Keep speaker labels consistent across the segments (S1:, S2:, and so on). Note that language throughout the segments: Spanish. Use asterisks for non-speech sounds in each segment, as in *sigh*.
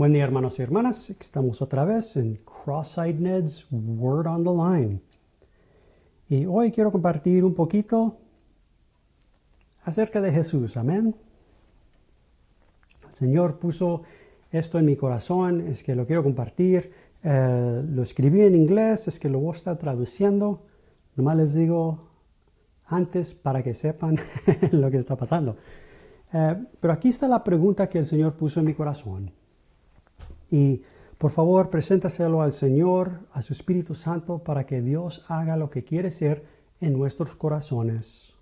S1: Buen día hermanos y hermanas, estamos otra vez en Cross-Eyed Ned's Word on the Line. Y hoy quiero compartir un poquito acerca de Jesús, amén. El Señor puso esto en mi corazón, es que lo quiero compartir. Eh, lo escribí en inglés, es que lo voy a estar traduciendo. Nomás les digo antes para que sepan *laughs* lo que está pasando. Eh, pero aquí está la pregunta que el Señor puso en mi corazón. Y por favor, preséntaselo al Señor, a su Espíritu Santo, para que Dios haga lo que quiere ser en nuestros corazones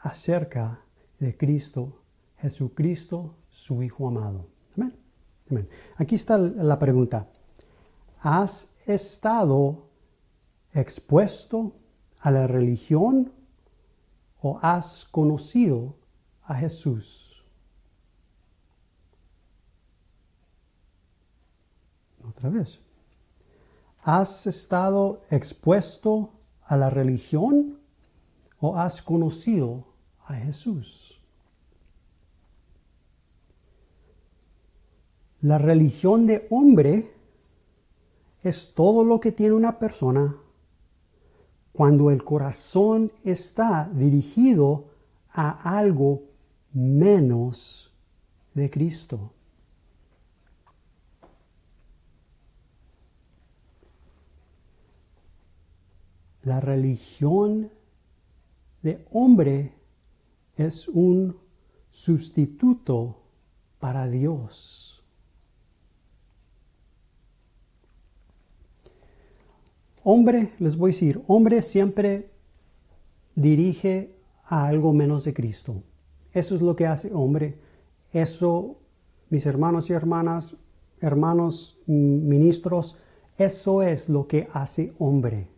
S1: acerca de Cristo, Jesucristo, su Hijo amado. Amén. Amén. Aquí está la pregunta. ¿Has estado expuesto a la religión o has conocido a Jesús? ¿Has estado expuesto a la religión o has conocido a Jesús? La religión de hombre es todo lo que tiene una persona cuando el corazón está dirigido a algo menos de Cristo. La religión de hombre es un sustituto para Dios. Hombre, les voy a decir, hombre siempre dirige a algo menos de Cristo. Eso es lo que hace hombre. Eso, mis hermanos y hermanas, hermanos ministros, eso es lo que hace hombre.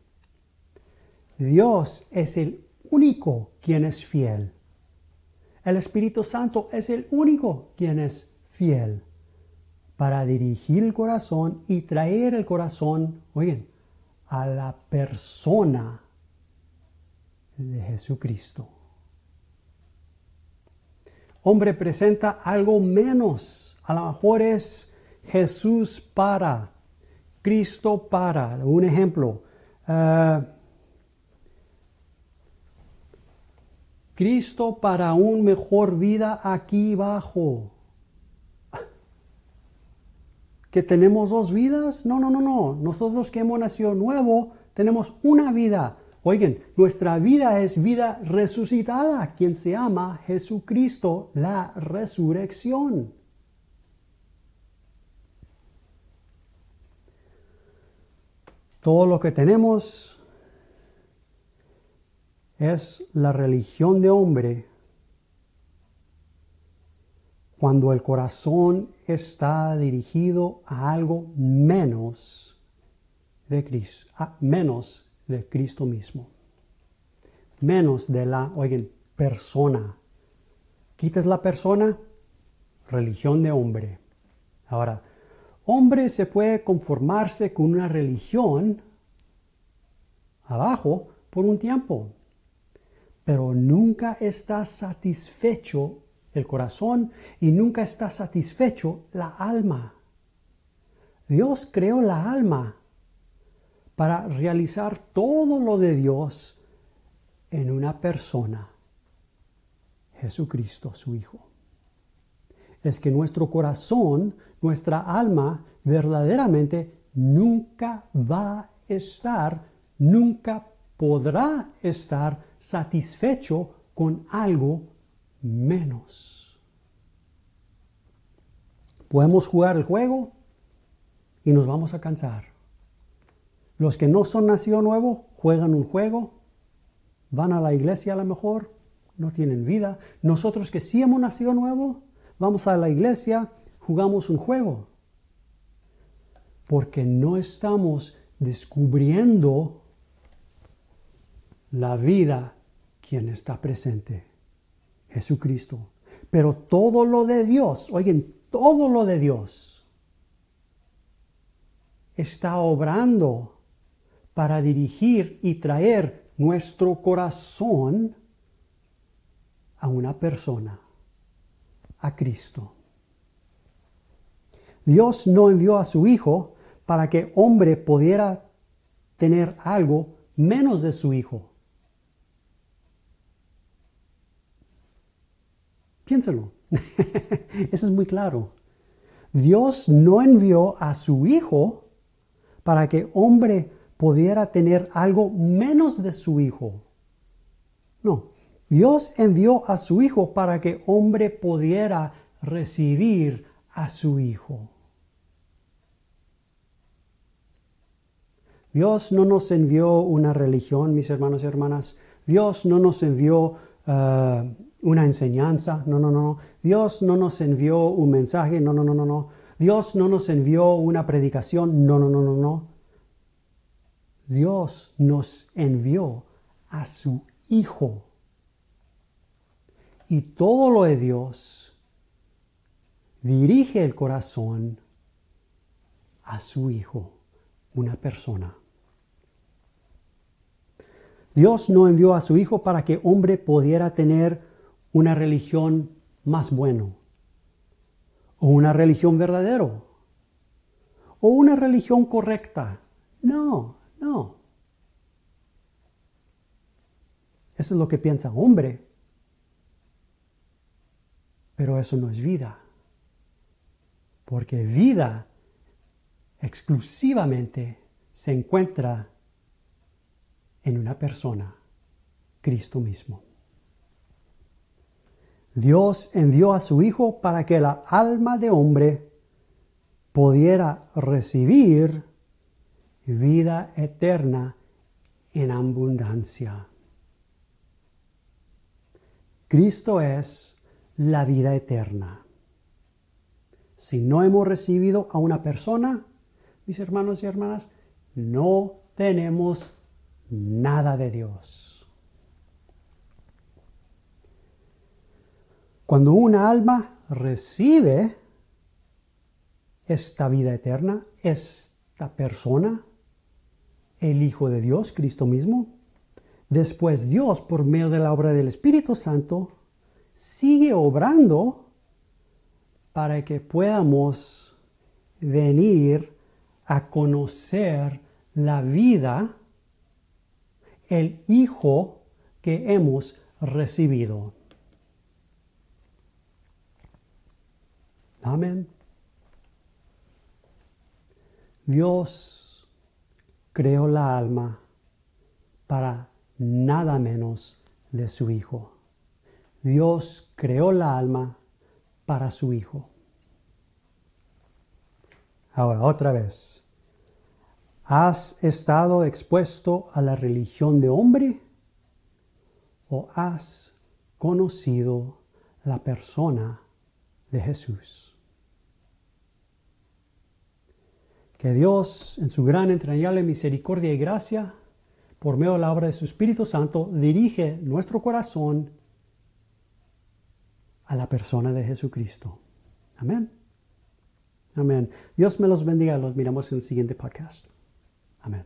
S1: Dios es el único quien es fiel. El Espíritu Santo es el único quien es fiel para dirigir el corazón y traer el corazón, oigan, a la persona de Jesucristo. Hombre presenta algo menos. A lo mejor es Jesús para, Cristo para. Un ejemplo. Uh, Cristo para un mejor vida aquí abajo. ¿Que tenemos dos vidas? No, no, no, no. Nosotros que hemos nacido nuevo tenemos una vida. Oigan, nuestra vida es vida resucitada, quien se llama Jesucristo, la resurrección. Todo lo que tenemos es la religión de hombre cuando el corazón está dirigido a algo menos de Cristo, menos de Cristo mismo, menos de la, oigan, persona. Quites la persona, religión de hombre. Ahora, hombre se puede conformarse con una religión abajo por un tiempo, pero nunca está satisfecho el corazón y nunca está satisfecho la alma. Dios creó la alma para realizar todo lo de Dios en una persona, Jesucristo, su Hijo. Es que nuestro corazón, nuestra alma, verdaderamente nunca va a estar, nunca podrá estar satisfecho con algo menos. Podemos jugar el juego y nos vamos a cansar. Los que no son nacido nuevo juegan un juego, van a la iglesia a lo mejor, no tienen vida. Nosotros que sí hemos nacido nuevo, vamos a la iglesia, jugamos un juego. Porque no estamos descubriendo la vida quien está presente, Jesucristo. Pero todo lo de Dios, oigan, todo lo de Dios está obrando para dirigir y traer nuestro corazón a una persona, a Cristo. Dios no envió a su Hijo para que hombre pudiera tener algo menos de su Hijo. Piénselo. *laughs* Eso es muy claro. Dios no envió a su Hijo para que hombre pudiera tener algo menos de su Hijo. No, Dios envió a su Hijo para que hombre pudiera recibir a su Hijo. Dios no nos envió una religión, mis hermanos y hermanas. Dios no nos envió uh, una enseñanza. No, no, no. Dios no nos envió un mensaje. No, no, no, no, no. Dios no nos envió una predicación. No, no, no, no, no. Dios nos envió a su Hijo. Y todo lo de Dios dirige el corazón a su Hijo, una persona. Dios no envió a su Hijo para que hombre pudiera tener una religión más bueno, o una religión verdadero, o una religión correcta. No, no. Eso es lo que piensa hombre. Pero eso no es vida. Porque vida exclusivamente se encuentra en una persona, Cristo mismo. Dios envió a su Hijo para que la alma de hombre pudiera recibir vida eterna en abundancia. Cristo es la vida eterna. Si no hemos recibido a una persona, mis hermanos y hermanas, no tenemos nada de Dios. Cuando una alma recibe esta vida eterna, esta persona, el Hijo de Dios, Cristo mismo, después Dios, por medio de la obra del Espíritu Santo, sigue obrando para que podamos venir a conocer la vida el Hijo que hemos recibido. Amén. Dios creó la alma para nada menos de su Hijo. Dios creó la alma para su Hijo. Ahora, otra vez. ¿Has estado expuesto a la religión de hombre o has conocido la persona de Jesús? Que Dios, en su gran entrañable misericordia y gracia, por medio de la obra de su Espíritu Santo, dirige nuestro corazón a la persona de Jesucristo. Amén. Amén. Dios me los bendiga. Los miramos en el siguiente podcast. Amen.